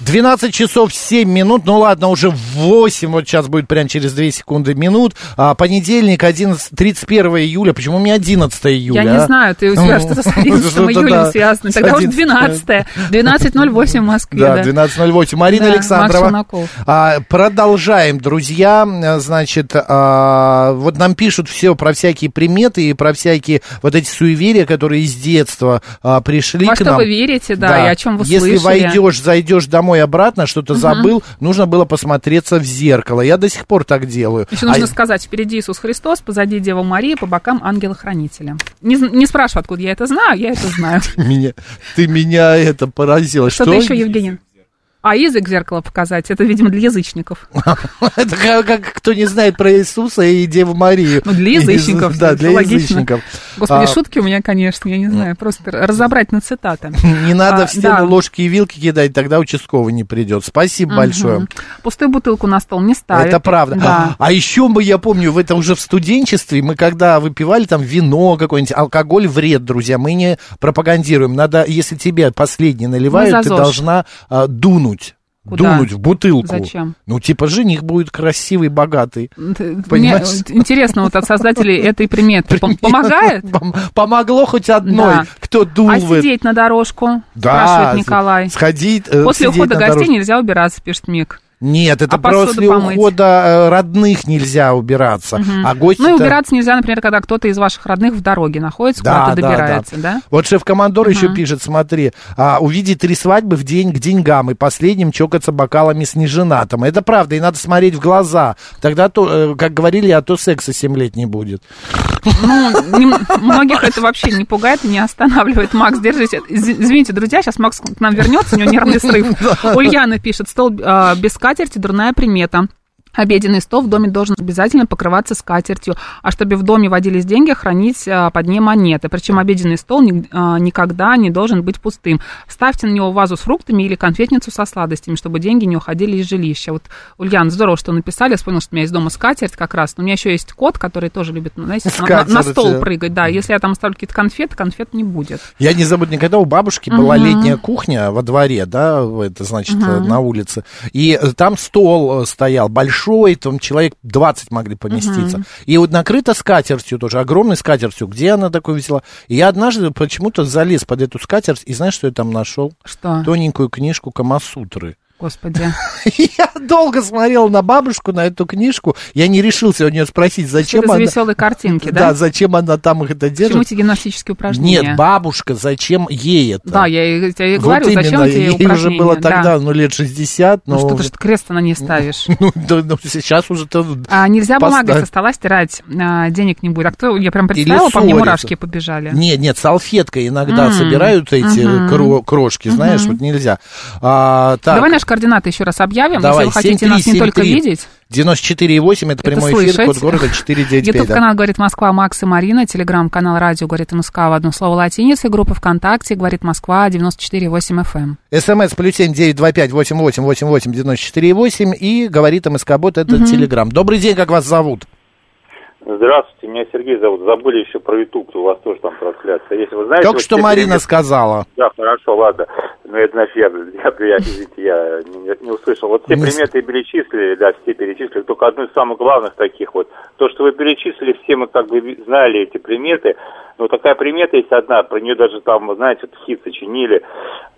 12 часов 7 минут, ну ладно, уже 8, вот сейчас будет прям через 2 секунды минут. А, понедельник, 11, 31 июля, почему мне 11 июля? Я не а? знаю, ты у тебя что-то с 11 Что-то, июля связано. Тогда уже 12 12.08 в Москве. Да, 12.08. Марина Александрова. А, продолжаем, друзья. Значит, а, вот нам пишут все про всякие приметы и про всякие вот эти суеверия, которые из детства а, пришли Во к что нам. вы верите, да, и о чем вы Если слышали. войдешь, зайдешь домой обратно, что-то забыл, нужно было посмотреться в зеркало. Я до сих пор так делаю. Еще нужно А- сказать, впереди Иисус Христос, позади Дева Мария, по бокам ангела-хранителя. Не, не спрашивай, откуда я это знаю, я это знаю. меня, ты меня это поразило. Что-то Что еще, Евгений? А язык в зеркало показать, это, видимо, для язычников. Это как, кто не знает про Иисуса и Деву Марию. Ну, для язычников. Да, для язычников. Господи, А, шутки у меня, конечно, я не знаю, просто разобрать на цитаты. Не надо А, все да. ложки и вилки кидать, тогда участковый не придет. Спасибо большое. Пустую бутылку на стол не ставят. Это правда. Да. А, а еще мы, я помню, в это уже в студенчестве, мы когда выпивали там вино какое-нибудь, алкоголь вред, друзья, мы не пропагандируем. Надо, если тебе последний наливают, ты должна дунуть. Куда? Дунуть в бутылку. Зачем? Ну, типа, жених будет красивый, богатый. Мне Понимаешь? интересно, вот от создателей этой приметы пом- помогает? Пом- Помогло хоть одной, Да. кто дул А в сидеть на дорожку? Да, Спрашивает Николай. Сходить, э, После ухода гостей дорожке. нельзя убираться, пишет Мик. Нет, это А после помыть? ухода э, родных нельзя убираться. А гости Ну и убираться нельзя, например, когда кто-то из ваших родных в дороге находится, куда-то добирается, да? Вот шеф-командор еще пишет, смотри, а, увидеть три свадьбы в день к деньгам и последним чокаться бокалами с неженатым. Это правда, и надо смотреть в глаза. Тогда, то, э, как говорили, а то секса 7 лет не будет. Ну, не- многих это вообще не пугает и не останавливает. Макс, держите. Из- Извините, друзья, сейчас Макс к нам вернется, у него нервный срыв. Ульяна пишет, стол а, без скатерти дурная примета. Обеденный стол в доме должен обязательно покрываться скатертью, а чтобы в доме водились деньги, хранить а, под ней монеты. Причем обеденный стол а, никогда не должен быть пустым. Ставьте на него вазу с фруктами или конфетницу со сладостями, чтобы деньги не уходили из жилища. Вот, Ульяна, здорово, что написали. Я вспомнила, что у меня есть дома скатерть как раз. Но у меня еще есть кот, который тоже любит, ну, знаете, на- на, стол прыгать. Да, если я там оставлю какие-то конфеты, конфет не будет. Я не забуду никогда, у бабушки была летняя кухня во дворе, да, это значит э, на улице. И э, там стол э, стоял большой, там человек 20 могли поместиться. И вот накрыто скатертью тоже, огромной скатертью. Где она такое взяла? И я однажды почему-то залез под эту скатерть, и знаешь, что я там нашел? Что? Тоненькую книжку Камасутры. Господи. Я долго смотрел на бабушку, на эту книжку. Я не решился у нее спросить, зачем Что-то она... веселые картинки, Да, да? зачем она там их это держит? эти гимнастические упражнения? Нет, бабушка, зачем ей это? Да, я я и Вот говорю, зачем именно, эти ей упражнения? уже было Да. тогда, ну, лет 60, но... Ну что ты ж крест на ней ставишь? Ну, да, ну, сейчас уже то... А нельзя бумагой Поставь. со стола стирать, а, денег не будет. А кто, я прям представила, по мне мурашки побежали. Нет, нет, салфеткой иногда М, собирают эти мгм. кро- крошки, знаешь, вот нельзя. А, так, Давай наши координаты еще раз объявим, Давай, если вы хотите нас не только 7373. видеть. 94,8, это прямой эфир, слышать. код города 495. да. Ютуб-канал «Говорит Москва» Макс и Марина, телеграм-канал «Радио Говорит МСК» в одно слово латиницей, группа ВКонтакте «Говорит Москва» 94,8 FM. СМС плюс семь девять два пять восемь восемь восемь восемь девяносто четыре восемь и говорит МСК Бот, это Телеграм. Добрый день, как вас зовут? Здравствуйте, меня Сергей зовут. Забыли еще про YouTube, у вас тоже там трансляция. Если вы знаете, Только вот что Марина приметы- сказала. Да, хорошо, ладно. Ну, это значит, я, я, я, извините, я не, не услышал. Вот все Не приметы перечислили, да, все перечислили. Только одну из самых главных таких вот. То, что вы перечислили, все мы как бы знали эти приметы. Но такая примета есть одна, про нее даже там, знаете, вот хит сочинили.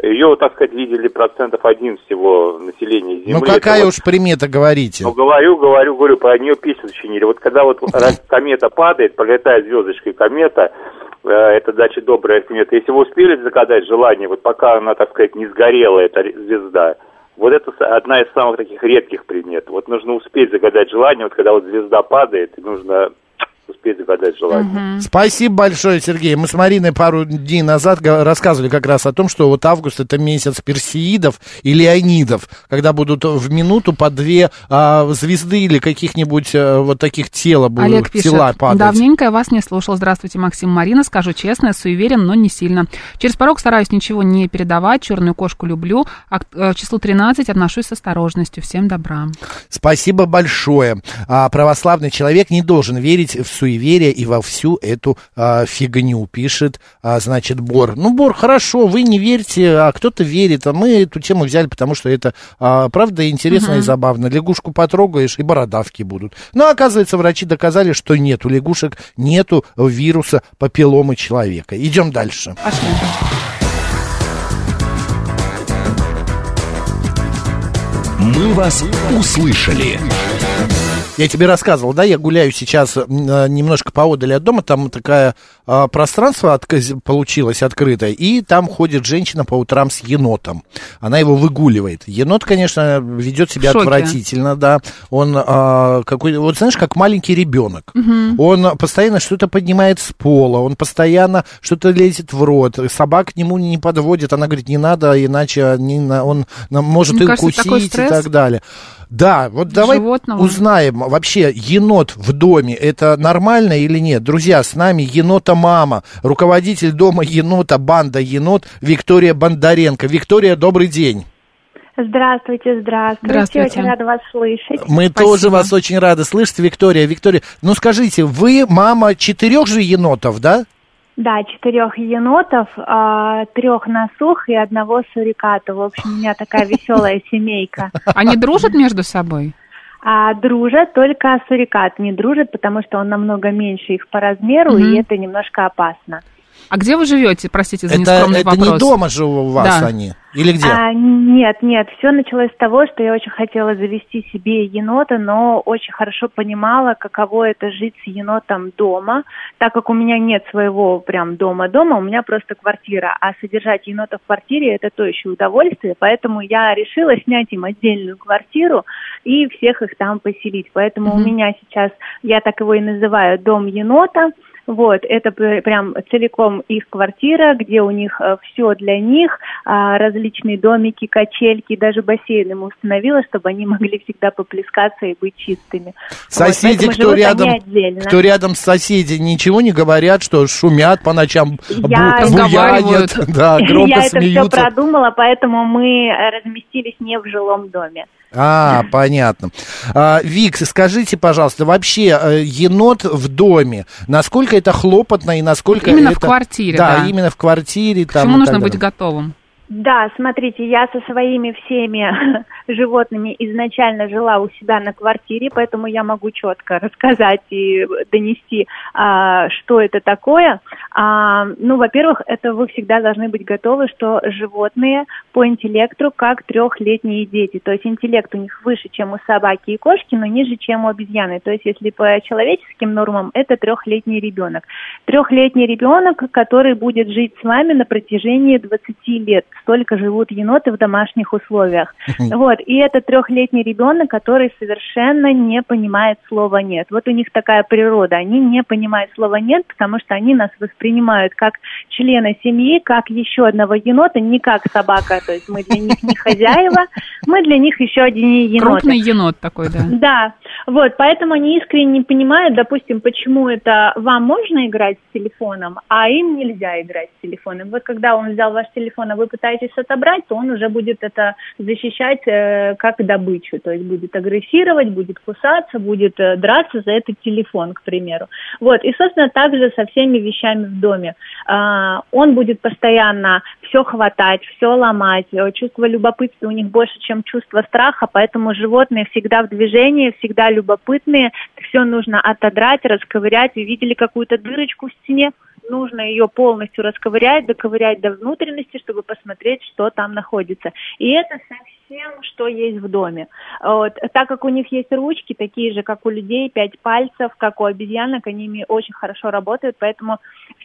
Ее, вот, так сказать, видели процентов один всего населения Земли. Ну Это какая вот- уж примета, говорите. ну, говорю, говорю, говорю, про нее песню сочинили. Вот когда вот комета падает, пролетает звездочка и комета, э, это, значит, добрая примета. Если вы успели загадать желание, вот пока она, так сказать, не сгорела, эта звезда, Вот это одна из самых таких редких предметов. Вот нужно успеть загадать желание, вот когда вот звезда падает, нужно успеть загадать желание. Спасибо большое, Сергей. Мы с Мариной пару дней назад рассказывали как раз о том, что вот август это месяц персеидов и леонидов, когда будут в минуту по две а, звезды или каких-нибудь а, вот таких тела будут Олег пишет, тела падать. давненько я вас не слушал. Здравствуйте, Максим Марина. Скажу честно, суеверен, но не сильно. Через порог стараюсь ничего не передавать. Черную кошку люблю. А к э, числу 13 отношусь с осторожностью. Всем добра. Спасибо большое. А, православный человек не должен верить в суеверие и во всю эту а, фигню, пишет, а, значит, Бор. Ну, Бор, хорошо, вы не верите, а кто-то верит, а мы эту тему взяли, потому что это, а, правда, интересно и забавно. Лягушку потрогаешь, и бородавки будут. Но, оказывается, врачи доказали, что нет, у лягушек нету вируса папилломы человека. Идем дальше. Пошли. «Мы вас услышали». Я тебе рассказывал, да, я гуляю сейчас э, немножко поодаль от дома, там такое а, пространство отк- получилось открытое, и там ходит женщина по утрам с енотом. Она его выгуливает. Енот, конечно, ведет себя отвратительно, да. Он а, какой, вот знаешь, как маленький ребенок. Он постоянно что-то поднимает с пола, он постоянно что-то лезет в рот. Собак к нему не подводит, она говорит, не надо, иначе не он может Мне и кажется, такой укусить и так далее. Да, вот давай животного. узнаем, вообще енот в доме, это нормально или нет? Друзья, с нами енота мама, руководитель дома енота, банда енот Виктория Бондаренко. Виктория, добрый день. Здравствуйте, здравствуйте. Здравствуйте. Очень рада вас слышать. Мы Спасибо. тоже вас очень рады слышать, Виктория. Виктория, ну скажите, вы мама четырех же енотов, да? Да, четырех енотов, а, трех насух и одного суриката. В общем, у меня такая веселая семейка. Они дружат между собой? А дружат, только сурикат не дружит, потому что он намного меньше их по размеру, Мгм. и это немножко опасно. А где вы живете? Простите за Это, нескромный это вопрос. не дома же у вас Да. они? Или где? А, нет, нет, все началось с того, что я очень хотела завести себе енота, но очень хорошо понимала, каково это жить с енотом дома, так как у меня нет своего прям дома-дома, у меня просто квартира, а содержать енота в квартире это то еще удовольствие, поэтому я решила снять им отдельную квартиру и всех их там поселить. Поэтому у Мгм. меня сейчас, я так его и называю, дом енота. Вот, это пр- прям целиком их квартира, где у них все для них, а, различные домики, качельки, даже бассейн ему установила, чтобы они могли всегда поплескаться и быть чистыми. Соседи, Вот, кто рядом, кто рядом с соседи, ничего не говорят, что шумят по ночам, бу- Я- буянят, да, громко Я это все смеются. продумала, поэтому мы э, разместились не в жилом доме. А, понятно. А, Вик, скажите, пожалуйста, вообще э, енот в доме, насколько это хлопотно и насколько Именно в это... квартире, Да, да. именно в квартире. К Там, чему нужно быть готовым? Да, смотрите, я со своими всеми животными изначально жила у себя на квартире, поэтому я могу четко рассказать и донести, а, что это такое. А, ну, во-первых, это вы всегда должны быть готовы, что животные по интеллекту как трехлетние дети. То есть интеллект у них выше, чем у собаки и кошки, но ниже, чем у обезьяны. То есть если по человеческим нормам, это трехлетний ребенок. Трехлетний ребенок, который будет жить с вами на протяжении 20 лет. Столько живут еноты в домашних условиях. Вот. И это трехлетний ребенок, который совершенно не понимает слова «нет». Вот у них такая природа. Они не понимают слова «нет», потому что они нас воспринимают как члена семьи, как еще одного енота, не как собака. То есть мы для них не хозяева, мы для них еще один енот. Крупный енот такой, да. Да, вот, поэтому они искренне не понимают, допустим, почему это вам можно играть с телефоном, а им нельзя играть с телефоном. Вот когда он взял ваш телефон, а вы пытаетесь отобрать, то он уже будет это защищать э, как добычу, то есть будет агрессировать, будет кусаться, будет э, драться за этот телефон, к примеру. Вот, и, собственно, также со всеми вещами в доме. А, он будет постоянно все хватать, все ломать, Э, чувство любопытства у них больше, чем чувство страха, поэтому животные всегда в движении, всегда любопытные, все нужно отодрать, расковырять. Вы видели какую-то дырочку в стене? Нужно ее полностью расковырять, доковырять до внутренности, чтобы посмотреть, что там находится. И это со всем, что есть в доме. Вот. Так как у них есть ручки, такие же, как у людей, пять пальцев, как у обезьянок, они ими очень хорошо работают, поэтому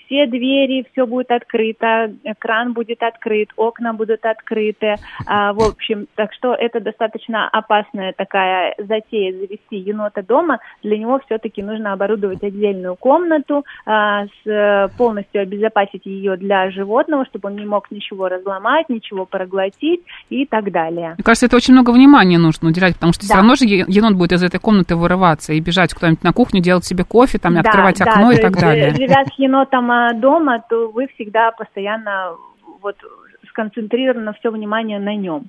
все двери, все будет открыто, кран будет открыт, окна будут открыты. А, в общем, так что это достаточно опасная такая затея завести енота дома. Для него все-таки нужно оборудовать отдельную комнату, а, с, полностью обезопасить ее для животного, чтобы он не мог ничего разломать, ничего проглотить и так далее. Мне кажется, это очень много внимания нужно уделять, потому что да. все равно же енот будет из этой комнаты вырываться и бежать куда-нибудь на кухню, делать себе кофе, там, да, открывать да, окно и так далее. Живя с енотом а, дома, то вы всегда постоянно вот сконцентрировано все внимание на нем.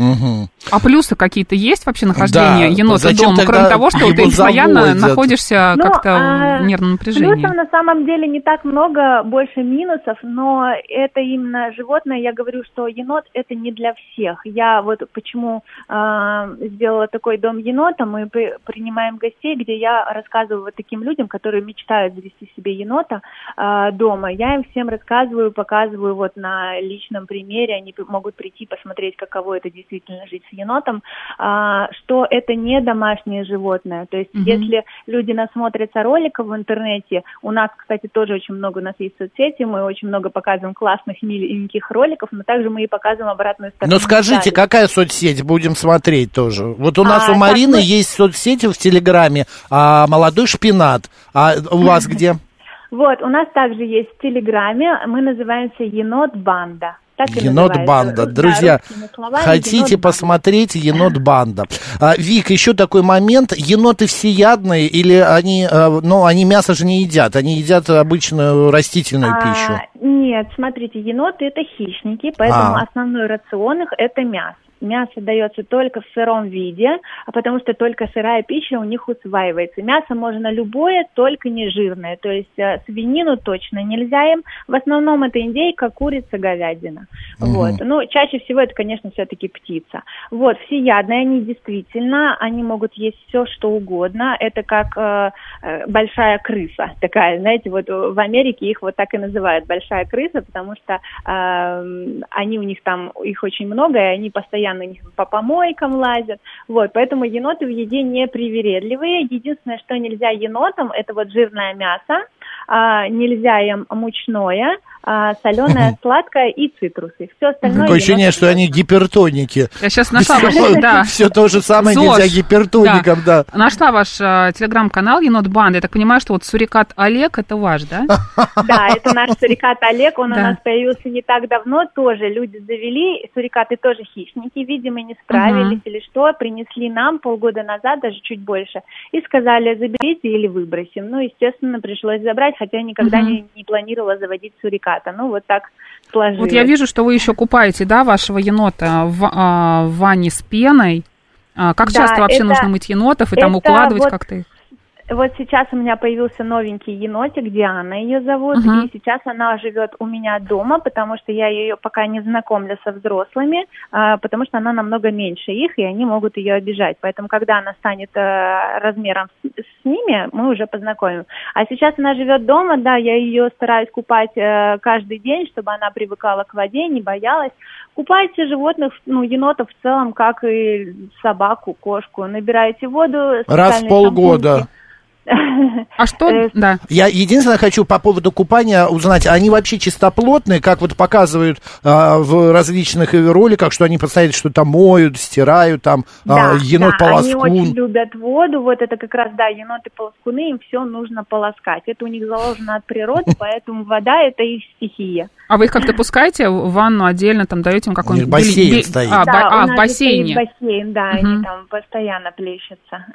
Угу. А плюсы какие-то есть вообще нахождения да, енота дома, кроме того, что ты постоянно находишься ну, как-то а, в нервном напряжении? Плюсов на самом деле не так много, больше минусов, но это именно животное. Я говорю, что енот это не для всех. Я вот почему э, сделала такой дом енота. Мы при, принимаем гостей, где я рассказываю вот таким людям, которые мечтают завести себе енота э, дома. Я им всем рассказываю, показываю вот на личном примере. Они могут прийти посмотреть, каково это действительно жить с енотом, а, что это не домашнее животное. То есть, угу. если люди насмотрятся роликов в интернете, у нас, кстати, тоже очень много у нас есть соцсети, мы очень много показываем классных, миленьких роликов, но также мы и показываем обратную сторону. Ну скажите, какая соцсеть будем смотреть тоже? Вот у нас а, у Марины мы... есть соцсети в Телеграме, а, молодой шпинат. А у вас где? Вот, у нас также есть в Телеграме, мы называемся Енот Банда. Так енот банда. Друзья, словами, хотите енот посмотреть енот банда? А, Вик, еще такой момент. Еноты всеядные или они, а, ну, они мясо же не едят, они едят обычную растительную а, пищу? Нет, смотрите, еноты это хищники, поэтому а. основной рацион их это мясо мясо дается только в сыром виде, а потому что только сырая пища у них усваивается. Мясо можно любое, только не жирное. То есть э, свинину точно нельзя им. В основном это индейка, курица, говядина. Угу. Вот. Ну, чаще всего это, конечно, все-таки птица. Вот, всеядные они действительно, они могут есть все, что угодно. Это как э, э, большая крыса такая, знаете, вот в Америке их вот так и называют, большая крыса, потому что э, они у них там, их очень много, и они постоянно постоянно по помойкам лазят. Вот, поэтому еноты в еде не привередливые. Единственное, что нельзя енотам, это вот жирное мясо, а, нельзя им мучное, а, соленое, сладкое и цитрусы. Все остальное... Такое ощущение, что они гипертоники. Я сейчас нашла ваш... Да. Все то же самое ЗОЖ. нельзя гипертоникам, да. да. Нашла ваш а, телеграм-канал Енот Банд. Я так понимаю, что вот сурикат Олег, это ваш, да? Да, это наш сурикат Олег. Он да. у нас появился не так давно. Тоже люди завели. Сурикаты тоже хищники, видимо, не справились угу. или что. Принесли нам полгода назад, даже чуть больше. И сказали, заберите или выбросим. Ну, естественно, пришлось забрать хотя никогда угу. не, не планировала заводить суриката. Ну, вот так сложилось. Вот я вижу, что вы еще купаете, да, вашего енота в, а, в ванне с пеной. А, как да, часто вообще это, нужно мыть енотов и там укладывать вот, как-то их? Вот сейчас у меня появился новенький енотик, Диана ее зовут, uh-huh. и сейчас она живет у меня дома, потому что я ее пока не знакомлю со взрослыми, а, потому что она намного меньше их, и они могут ее обижать. Поэтому, когда она станет а, размером с, с ними, мы уже познакомим. А сейчас она живет дома, да, я ее стараюсь купать а, каждый день, чтобы она привыкала к воде, не боялась. Купайте животных, ну, енотов в целом, как и собаку, кошку. Набираете воду. Раз в полгода. Шампуньки. А что? Э, да. Я единственное хочу по поводу купания узнать, они вообще чистоплотные, как вот показывают а, в различных роликах, что они постоянно что-то моют, стирают, там, а, да, а, енот-полоскун. Да, они очень любят воду, вот это как раз, да, еноты-полоскуны, им все нужно полоскать. Это у них заложено от природы, поэтому вода это их стихия. А вы их как-то пускаете в ванну отдельно, там даете им какой-нибудь... бассейн стоит. А, да, а в бассейне. бассейн, да, они там постоянно плещутся.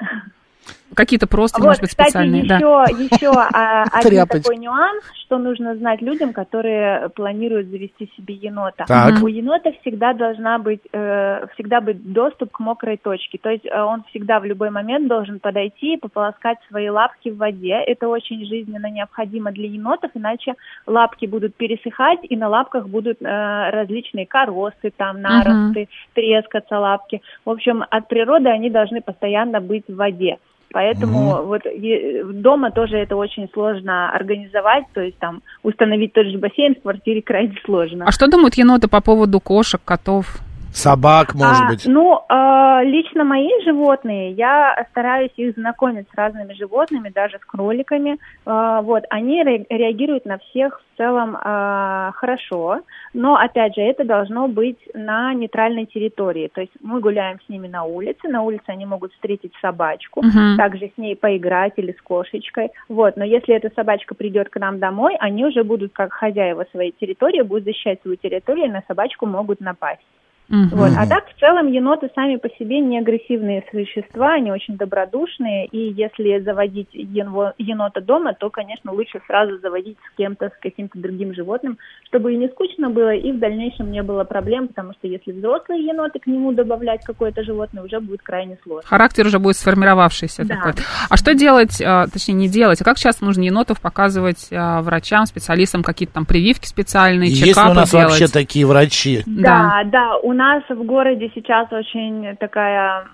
Какие-то просто, вот, может быть, кстати, специальные. Еще, да. еще а, один такой нюанс, что нужно знать людям, которые планируют завести себе енота. Так. У енота всегда должна быть, э, всегда быть доступ к мокрой точке. То есть э, он всегда в любой момент должен подойти и пополоскать свои лапки в воде. Это очень жизненно необходимо для енотов, иначе лапки будут пересыхать, и на лапках будут э, различные коросты, там, наросты, угу. трескаться лапки. В общем, от природы они должны постоянно быть в воде. Поэтому mm вот дома тоже это очень сложно организовать, то есть там установить тот же бассейн в квартире крайне сложно. А что думают еноты по поводу кошек, котов? Собак, может А, быть. Ну, э, лично мои животные, я стараюсь их знакомить с разными животными, даже с кроликами. Э, вот, они ре- реагируют на всех в целом э, хорошо, но, опять же, это должно быть на нейтральной территории. То есть мы гуляем с ними на улице, на улице они могут встретить собачку, Мгм. также с ней поиграть или с кошечкой. Вот, но если эта собачка придет к нам домой, они уже будут как хозяева своей территории, будут защищать свою территорию, и на собачку могут напасть. Мгм. Вот. А так, в целом, еноты сами по себе не агрессивные существа, они очень добродушные, и если заводить енво- енота дома, то, конечно, лучше сразу заводить с кем-то, с каким-то другим животным, чтобы и не скучно было, и в дальнейшем не было проблем, потому что если взрослые еноты к нему добавлять какое-то животное, уже будет крайне сложно. Характер уже будет сформировавшийся Да. такой. А что делать, а, точнее, не делать, а как часто нужно енотов показывать а, врачам, специалистам, какие-то там прививки специальные, Есть чекапы у нас делать? вообще такие врачи? Да, да, у нас в городе сейчас очень такая,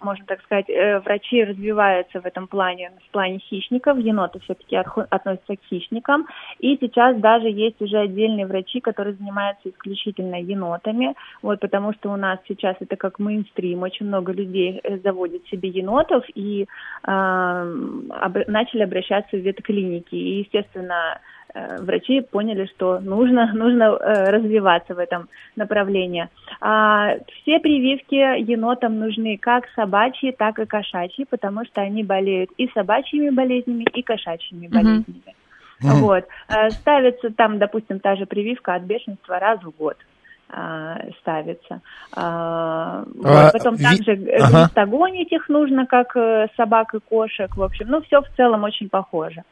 можно так сказать, э, врачи развиваются в этом плане, в плане хищников, еноты все-таки относятся к хищникам, и сейчас даже есть уже отдельные врачи, которые занимаются исключительно енотами, вот, потому что у нас сейчас это как мейнстрим, очень много людей э, заводят себе енотов и э, об- начали обращаться в ветклиники, и, естественно, врачи поняли, что нужно, нужно э, развиваться в этом направлении. А, все прививки енотам нужны как собачьи, так и кошачьи, потому что они болеют и собачьими болезнями, и кошачьими болезнями. Мгм. Вот. Э, Ставится там, допустим, та же прививка от бешенства раз в год ставится. А, вот. А, Потом ви- также э, ага. глистогонить их нужно, как э, собак и кошек. В общем, ну, все в целом очень похоже.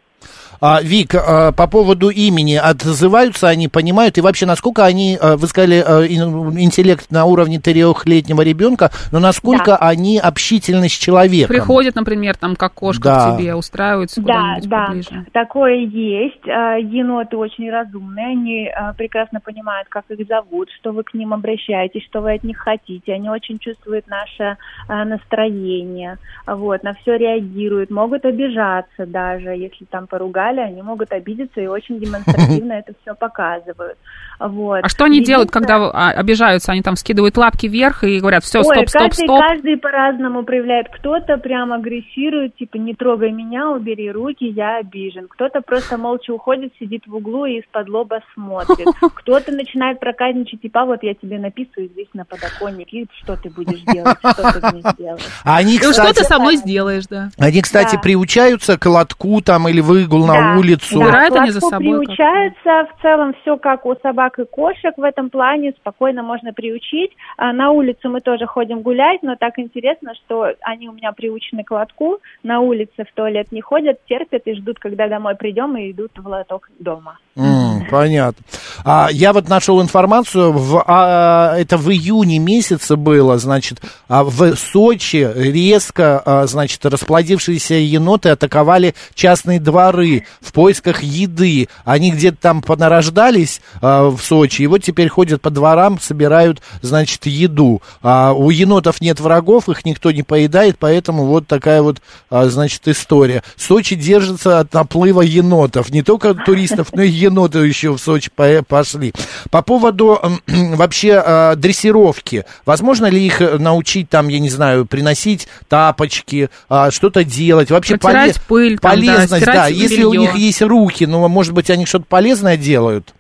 А, Вик, а, по поводу имени, отзываются они, понимают, и вообще, насколько они, а, вы сказали, а, ин- интеллект на уровне трехлетнего ребенка, но насколько Да. они общительны с человеком? Приходят, например, там, как кошка Да. к тебе, устраиваются Да, куда-нибудь да, поближе. такое есть. А, Еноты очень разумные, они прекрасно понимают, как их зовут, что вы к ним обращаетесь, что вы от них хотите. Они очень чувствуют наше настроение, вот, на все реагируют, могут обижаться даже, если там поругали, они могут обидеться и очень демонстративно это все показывают. Вот. А что они делают, когда а, обижаются? Они там скидывают лапки вверх и говорят, все, стоп, стоп, каждый, стоп. каждый по-разному проявляет. Кто-то прям агрессирует, типа, не трогай меня, убери руки, я обижен. Кто-то просто молча уходит, сидит в углу и из-под лоба смотрит. Кто-то начинает проказничать, типа, «А вот я тебе написываю здесь на подоконник, и что ты будешь делать, что ты мне сделаешь. А они, Ну, что кстати, ты со мной сделаешь, да? они, кстати, Да. приучаются к лотку там или выгул на Да, улицу. Да, Убирают к они за собой как-то? приучаются, в целом все как у собак и кошек в этом плане, спокойно можно приучить. А на улицу мы тоже ходим гулять, но так интересно, что они у меня приучены к лотку, на улице в туалет не ходят, терпят и ждут, когда домой придем и идут в лоток дома. М, понятно. А, я вот нашел информацию, в, а, это в июне месяце было, значит, а, в Сочи резко, а, значит, расплодившиеся еноты атаковали частные дворы в поисках еды. Они где-то там понарождались а, в Сочи, и вот теперь ходят по дворам, собирают, значит, еду. А, у енотов нет врагов, их никто не поедает, поэтому вот такая вот, а, значит, история. Сочи держится от наплыва енотов, не только туристов, но и еноты еще в Сочи по- пошли. По поводу вообще э, дрессировки, возможно ли их э, научить там, я не знаю, приносить тапочки, а, что-то делать, вообще Протирать пыль, там, да, полезность, да, если у них есть руки, ну, может быть, они что-то полезное делают?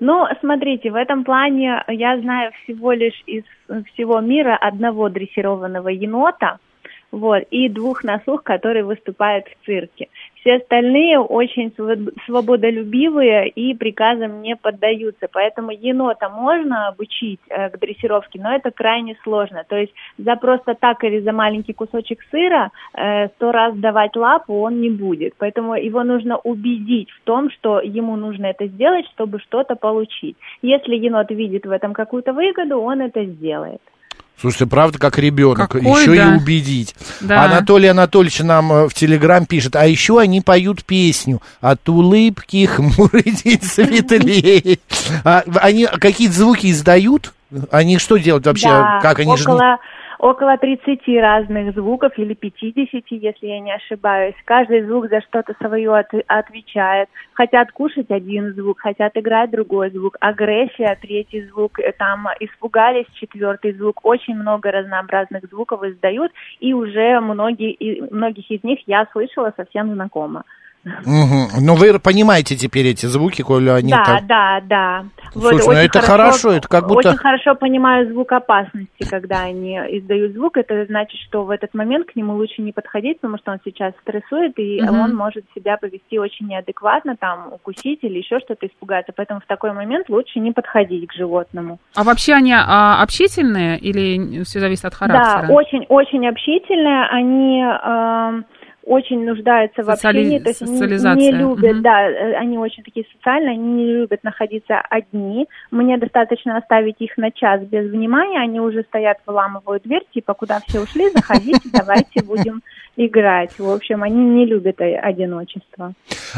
Ну, смотрите, в этом плане я знаю всего лишь из всего мира одного дрессированного енота, вот, и двух носух, которые выступают в цирке. Все остальные очень своб- свободолюбивые и приказам не поддаются. Поэтому енота можно обучить э, к дрессировке, но это крайне сложно. То есть за просто так или за маленький кусочек сыра э, сто раз давать лапу он не будет. Поэтому его нужно убедить в том, что ему нужно это сделать, чтобы что-то получить. Если енот видит в этом какую-то выгоду, он это сделает. Слушайте, правда, как ребенок, Какой, еще да. и убедить. Да. Анатолий Анатольевич нам э, в Телеграм пишет, а еще они поют песню «От улыбки хмурить светлее». А, они какие-то звуки издают? Они что делают вообще? Да, как они же не- около, около 30 разных звуков или 50, если я не ошибаюсь. Каждый звук за что-то свое от, отвечает. Хотят кушать один звук, хотят играть другой звук. Агрессия, третий звук, э, там испугались, четвертый звук. Очень много разнообразных звуков издают, и уже многие, и многих из них я слышала совсем знакомо. Угу. Ну, вы понимаете теперь эти звуки, коли они Да, так... да, да. Слушай, ну это хорошо, это как будто- Очень хорошо понимаю звук опасности, когда они издают звук. Это значит, что в этот момент к нему лучше не подходить, потому что он сейчас стрессует, и Мгм. он может себя повести очень неадекватно, там, укусить или еще что-то испугаться. Поэтому в такой момент лучше не подходить к животному. А вообще они а, общительные или все зависит от характера? Да, очень-очень общительные. Они эм, очень нуждаются в Социали- общении, то есть не- не, любят, Мгм. да, э, они очень такие социальные, они не любят находиться одни. Мне достаточно оставить их на час без внимания, они уже стоят, выламывают дверь, типа, куда все ушли, заходите, давайте будем играть. В общем, они не любят одиночество.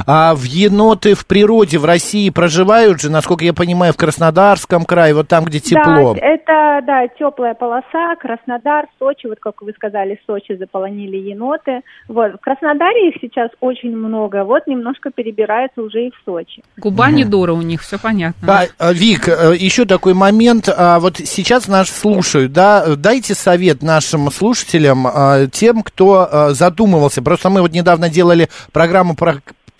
А в еноты в природе в России проживают же, насколько я понимаю, в Краснодарском крае, вот там, где тепло. Да, это, да, теплая полоса, Краснодар, Сочи, вот как вы сказали, Сочи заполонили еноты. Вот, в Краснодаре их сейчас очень много, вот немножко перебирается уже и в Сочи. Губа не дура у них, все понятно. А, а, Вик, э, еще такой момент. а, Вот сейчас нас слушают, да, дайте совет нашим слушателям, а, тем, кто а, задумывался. Просто мы вот недавно делали программу про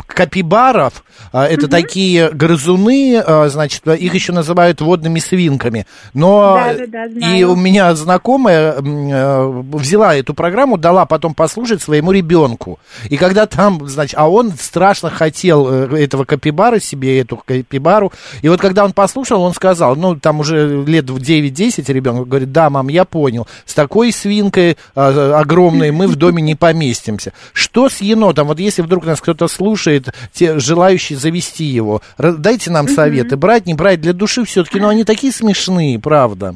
капибаров, А, это такие грызуны, а, значит, их еще называют водными свинками. Но Да-да-да, знаю. и у меня знакомая э, взяла эту программу, дала потом послушать своему ребенку. И когда там, значит, а он страшно хотел э, этого капибара себе, эту капибару. И вот когда он послушал, он сказал, ну, там уже лет в 9-10 ребенок говорит, да, мам, я понял, с такой свинкой огромной мы в доме не поместимся. Что с енотом? Вот если вдруг нас кто-то слушает, те желающие завести его, дайте нам советы, брать, не брать, для души все-таки, ну, они такие смешные, правда.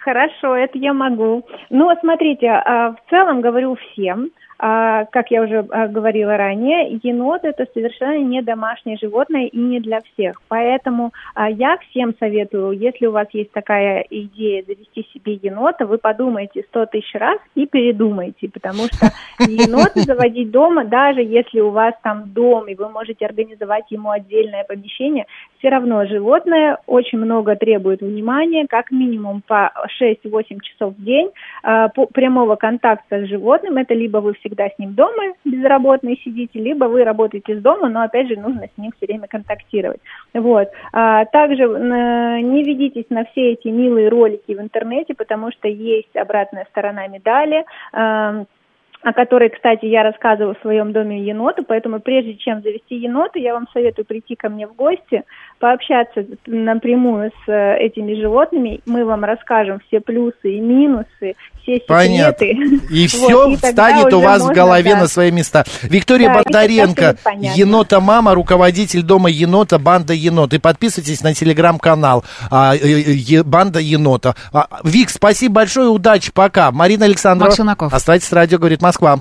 Хорошо, это я могу. Ну, смотрите, а, в целом говорю всем, а, как я уже а, говорила ранее, енот это совершенно не домашнее животное и не для всех. Поэтому а, я всем советую, если у вас есть такая идея завести себе енота, вы подумайте сто тысяч раз и передумайте, потому что енота заводить дома, даже если у вас там дом и вы можете организовать ему отдельное помещение, все равно животное очень много требует внимания, как минимум по 6-8 часов в день а, по- прямого контакта с животным. Это либо вы всегда с ним дома безработные сидите, либо вы работаете с дома, но опять же нужно с ним все время контактировать. Вот. А, также э, не ведитесь на все эти милые ролики в интернете, потому что есть обратная сторона медали. О которой, кстати, я рассказываю в своем доме енота, поэтому прежде чем завести енота, я вам советую прийти ко мне в гости, пообщаться напрямую с э, этими животными, мы вам расскажем все плюсы и минусы, все Понятно. секреты. И Вот, все и тогда встанет у вас в голове да. на свои места. Виктория Да, и Бондаренко, понятно. енота мама, руководитель дома енота, банда енот. И подписывайтесь на телеграм-канал а, э, э, е- банда енота. А, Вик, спасибо большое, удачи, пока. Марина Челноков. Оставайтесь с радио, говорит Москва.